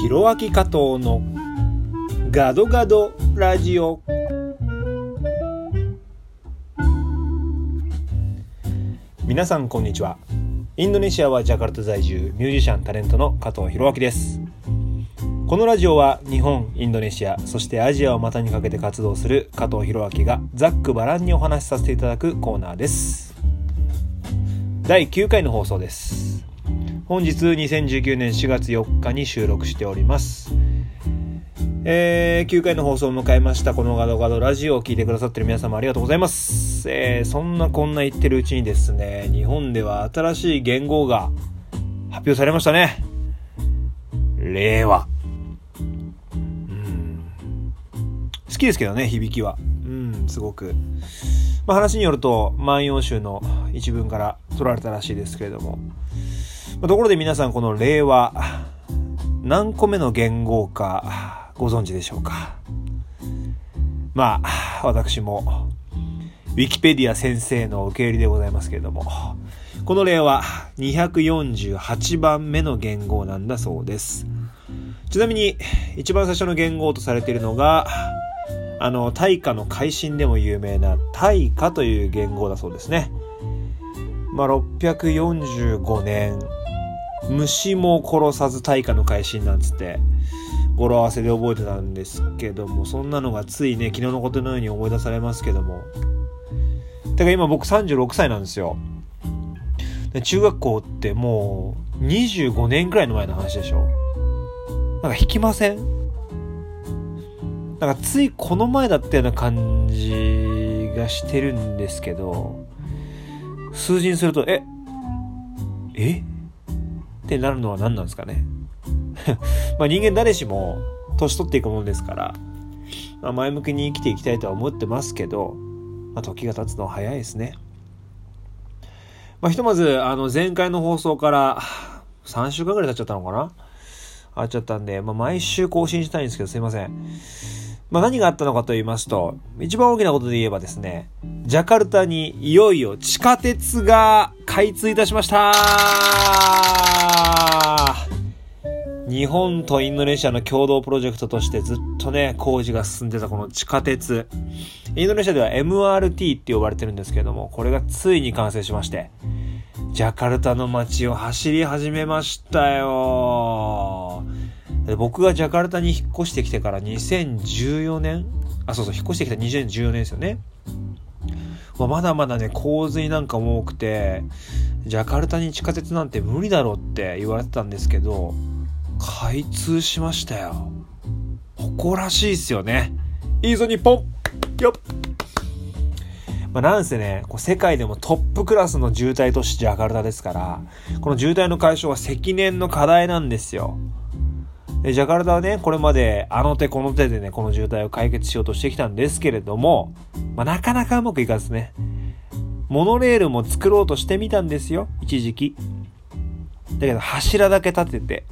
ひろあき加藤のガドガドラジオ。皆さんこんにちは。インドネシアはジャカルタ在住ミュージシャンタレントの加藤弘明です。このラジオは日本インドネシアそしてアジアを股にかけて活動する加藤弘明がざっくばらんにお話しさせていただくコーナーです。第9回の放送です。本日2019年4月4日に収録しております。えー、9回の放送を迎えましたこのガドガドラジオを聴いてくださってる皆様ありがとうございます、えー、そんなこんな言ってるうちにですね日本では新しい言語が発表されましたね。令和。うん。好きですけどね響きは。うんすごく。まあ、話によると万葉集の一文から取られたらしいですけれども、ところで皆さんこの令和何個目の言語かご存知でしょうか？まあ私もウィキペディア先生の受け入れでございますけれどもこの例は248番目の言語なんだそうです。ちなみに一番最初の言語とされているのがあの大化の改新でも有名な大化という言語だそうですね。まあ645年虫も殺さず大化の改新なんつって語呂合わせで覚えてたんですけどもそんなのがついね昨日のことのように思い出されますけども。てから今僕36歳なんですよ。で中学校ってもう25年くらいの前の話でしょ。なんか引きません？なんかついこの前だったような感じがしてるんですけど数字にするとえ？え？ってなるのは何なんですかね まあ人間誰しも年取っていくものですから、まあ、前向きに生きていきたいとは思ってますけど、まあ、時が経つのは早いですね。まあ、ひとまず、あの、前回の放送から3週間ぐらい経っちゃったのかなあっちゃったんで、まあ、毎週更新したいんですけど、すいません。まあ、何があったのかと言いますと、一番大きなことで言えばですね、ジャカルタにいよいよ地下鉄が開通いたしました本とインドネシアの共同プロジェクトとしてずっとね、工事が進んでたこの地下鉄。インドネシアでは MRT って呼ばれてるんですけども、これがついに完成しまして、ジャカルタの街を走り始めましたよ。僕がジャカルタに引っ越してきてから2014年あ、そうそう、引っ越してきた2014年ですよね。まだまだね、洪水なんかも多くて、ジャカルタに地下鉄なんて無理だろうって言われてたんですけど、開通しましたよ。誇らしいっすよね。いいぞ日本よっまあ、なんせね、こう世界でもトップクラスの渋滞都市ジャカルタですから、この渋滞の解消は積年の課題なんですよ。でジャカルタはね、これまであの手この手でね、この渋滞を解決しようとしてきたんですけれども、まあ、なかなかうまくいかずね、モノレールも作ろうとしてみたんですよ、一時期。だけど柱だけ立てて、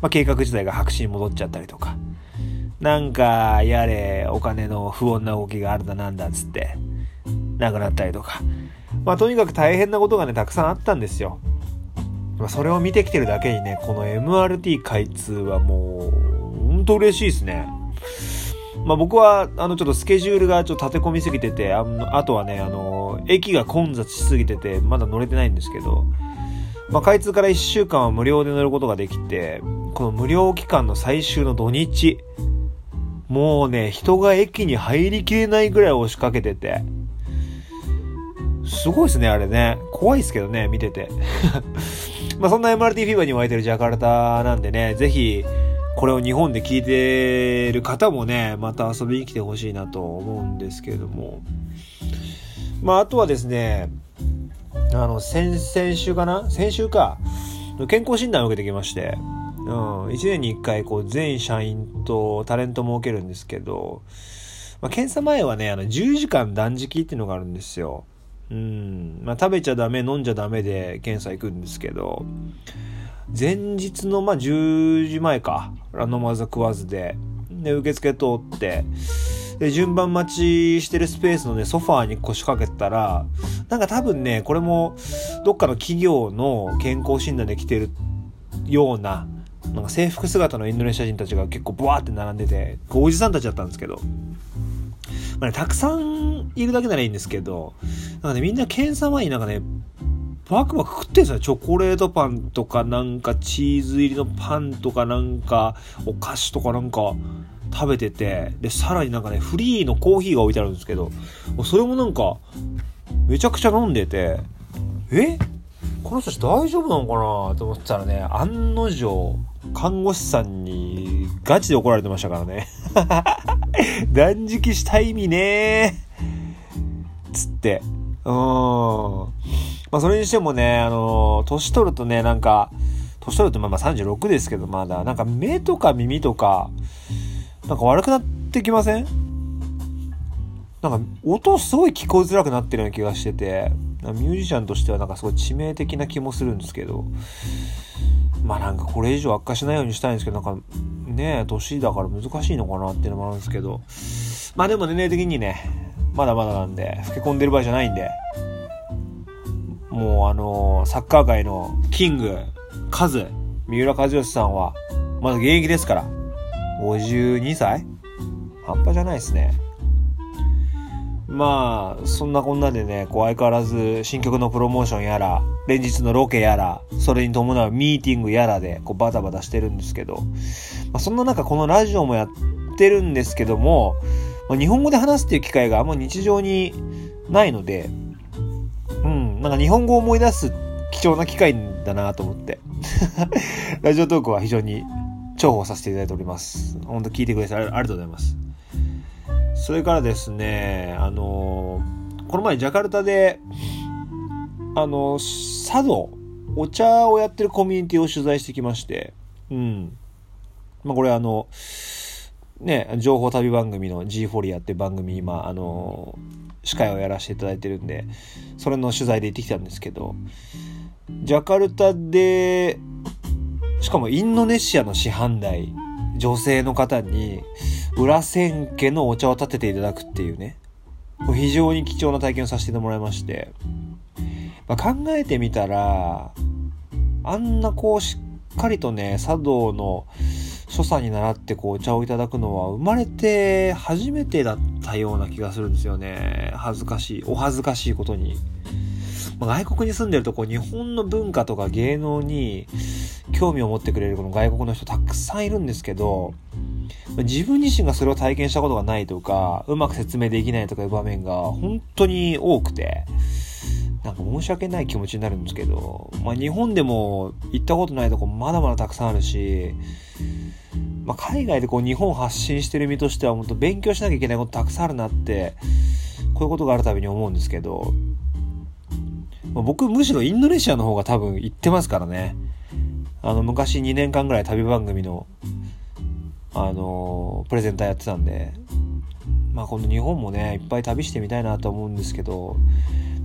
まあ、計画自体が白紙に戻っちゃったりとか、なんか、やれ、お金の不穏な動きがあるだなんだっつって、なくなったりとか。まあ、とにかく大変なことがね、たくさんあったんですよ。まあ、それを見てきてるだけにね、この MRT 開通はもう、ほんと嬉しいですね。まあ、僕は、あの、ちょっとスケジュールがちょっと立て込みすぎてて、ああとはね、あの、駅が混雑しすぎてて、まだ乗れてないんですけど、まあ、開通から1週間は無料で乗ることができて、この無料期間の最終の土日、もうね、人が駅に入りきれないぐらい押しかけてて、すごいですね、あれね。怖いですけどね、見てて。まあそんな MRT フィーバーに湧いてるジャカルタなんでね、ぜひ、これを日本で聞いてる方もね、また遊びに来てほしいなと思うんですけれども。まああとはですね、あの、先々週かな？先週か、健康診断を受けてきまして、うん、1年に1回こう全社員とタレントも受けるんですけど、まあ、検査前はね、あの10時間断食っていうのがあるんですよ。うん。まあ、食べちゃダメ、飲んじゃダメで検査行くんですけど、前日のまあ10時前か、飲まず食わずで、で、受付通って、で、順番待ちしてるスペースのね、ソファーに腰掛けたら、なんか多分ね、これも、どっかの企業の健康診断で来てるような、なんか制服姿のインドネシア人たちが結構ブワーって並んでて、おじさんたちだったんですけど、まあね、たくさんいるだけならいいんですけど、なんかね、みんな検査前になんかね、バクバク食ってんですよ。チョコレートパンとかなんかチーズ入りのパンとかなんかお菓子とかなんか食べてて、で、さらになんかね、フリーのコーヒーが置いてあるんですけど、それもなんか、めちゃくちゃ飲んでて、え？この人たち大丈夫なのかなと思ったらね、案の定、看護師さんにガチで怒られてましたからね。断食した意味ねつって。うん。まあそれにしてもね、あの、年取るとね、なんか、年取るとまあまあ36ですけど、まだ、なんか目とか耳とか、なんか悪くなってきません？なんか音すごい聞こえづらくなってるような気がしてて、ミュージシャンとしてはなんかすごい致命的な気もするんですけど、まあなんかこれ以上悪化しないようにしたいんですけど、なんかね、年だから難しいのかなっていうのもあるんですけど、まあでも年齢的にね、まだまだなんで、老け込んでる場合じゃないんで、もうあのー、サッカー界のキング、カズ、三浦知良さんは、まだ現役ですから、52歳半端じゃないですね。まあ、そんなこんなでね、こう相変わらず新曲のプロモーションやら、連日のロケやら、それに伴うミーティングやらで、こうバタバタしてるんですけど、まあ、そんな中このラジオもやってるんですけども、まあ、日本語で話すっていう機会があんま日常にないので、うん、なんか日本語を思い出す貴重な機会だなと思って。ラジオトークは非常に重宝させていただいております。本当聞いてくれてありがとうございます。それからですね、あのこの前ジャカルタで、あの茶道、お茶をやってるコミュニティを取材してきまして、うん。まあ、これあの、ね、情報旅番組の G フォリアって番組、今、あの司会をやらせていただいてるんで、それの取材で行ってきたんですけど、ジャカルタで、しかもインドネシアの師範代、女性の方に、裏千家のお茶を立てていただくっていうね、非常に貴重な体験をさせてもらいまして、まあ、考えてみたら、あんなこうしっかりとね、茶道の所作に習ってこうお茶をいただくのは生まれて初めてだったような気がするんですよね。恥ずかしい。お恥ずかしいことに。まあ、外国に住んでるとこう日本の文化とか芸能に興味を持ってくれるこの外国の人たくさんいるんですけど、自分自身がそれを体験したことがないとか、うまく説明できないとかいう場面が本当に多くて、なんか申し訳ない気持ちになるんですけど、まあ日本でも行ったことないとこまだまだたくさんあるし、まあ海外でこう日本発信してる身としては本当勉強しなきゃいけないことたくさんあるなって、こういうことがあるたびに思うんですけど、まあ、僕むしろインドネシアの方が多分行ってますからね。あの昔2年間ぐらい旅番組のあのプレゼンターやってたんで、まあ、この日本もね、いっぱい旅してみたいなと思うんですけど、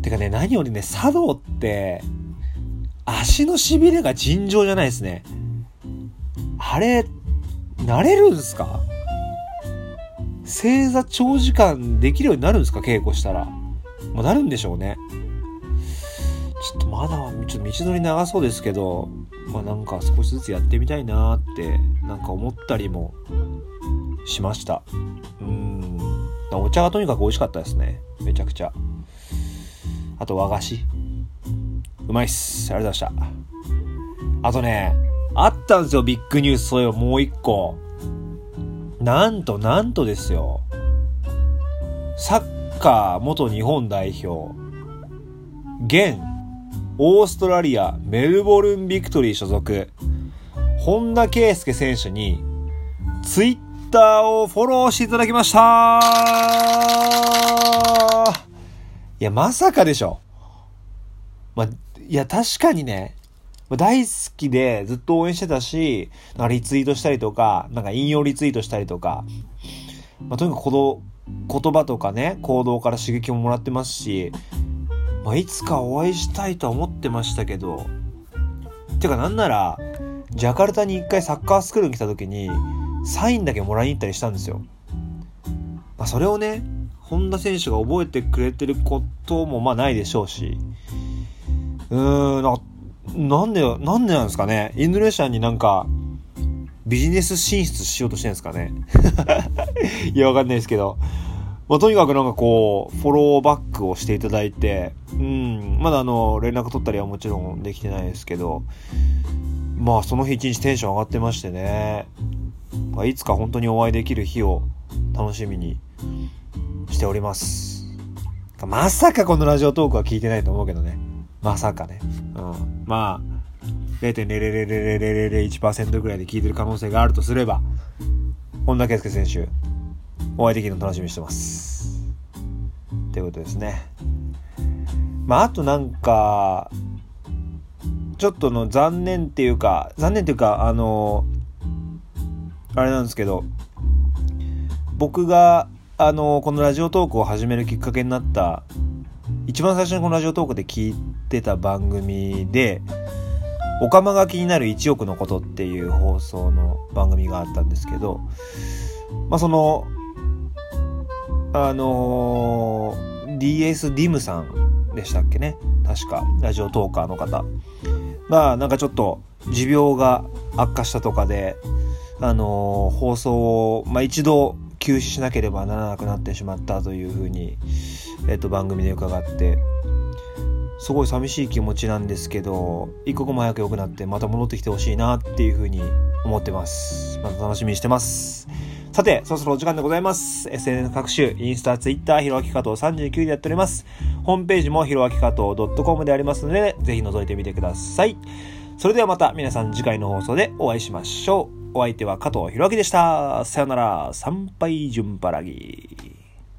てかね、何よりね、茶道って、足の痺れが尋常じゃないですね。あれ、慣れるんすか？正座長時間できるようになるんですか？稽古したら。まあ、なるんでしょうね。ちょっとまだ、ちょっと道のり長そうですけど、まあなんか少しずつやってみたいなってなんか思ったりもしました。うん。お茶がとにかく美味しかったですね。めちゃくちゃ。あと和菓子。うまいっす。ありがとうございました。あとねあったんですよ。ビッグニュースそういえばもう一個。なんとなんとですよ。サッカー元日本代表。現オーストラリアメルボルンビクトリー所属、本田圭佑選手に、ツイッターをフォローしていただきました。いや、まさかでしょ。まあ、いや、確かにね、大好きでずっと応援してたし、なんかリツイートしたりとか、なんか引用リツイートしたりとか、まあ、とにかくこの言葉とかね、行動から刺激ももらってますし、まあ、いつかお会いしたいとは思ってましたけど、てかなんなら、ジャカルタに一回サッカースクールに来た時に、サインだけもらいに行ったりしたんですよ。まあ、それをね、本田選手が覚えてくれてることもまあないでしょうし、うーん、ななんで、なんでなんですかね。インドネシアになんか、ビジネス進出しようとしてるんですかね いや、わかんないですけど。まあ、とにかくなんかこう、フォローバックをしていただいて、うん、まだあの、連絡取ったりはもちろんできてないですけど、まあその日一日テンション上がってましてね、まあ、いつか本当にお会いできる日を楽しみにしております。まさかこのラジオトークは聞いてないと思うけどね。まさかね。うん。まあ、0.0000001%ぐらいで聞いてる可能性があるとすれば、本田圭佑選手、お会いできるの楽しみにしてます。ということですね。まあ、あとなんか、ちょっとの残念っていうか、残念っていうか、あの、あれなんですけど、僕が、あの、このラジオトークを始めるきっかけになった、一番最初にこのラジオトークで聞いてた番組で、オカマが気になる1億のことっていう放送の番組があったんですけど、まあ、その、あのー、DS ディムさんでしたっけね？確か、ラジオトーカーの方。まあ、なんかちょっと持病が悪化したとかで、あのー、放送を、まあ、一度休止しなければならなくなってしまったというふうに、えっと、番組で伺って、すごい寂しい気持ちなんですけど、一刻も早く良くなってまた戻ってきてほしいなっていうふうに思ってます。また楽しみにしてます。さて、そろそろお時間でございます。SNS 各種、インスタ、ツイッター、ひろあきかと39でやっております。ホームページもひろあきかと .com でありますので、ぜひ覗いてみてください。それではまた皆さん次回の放送でお会いしましょう。お相手は加藤ひろあきでした。さよなら、参拝順払ぎ。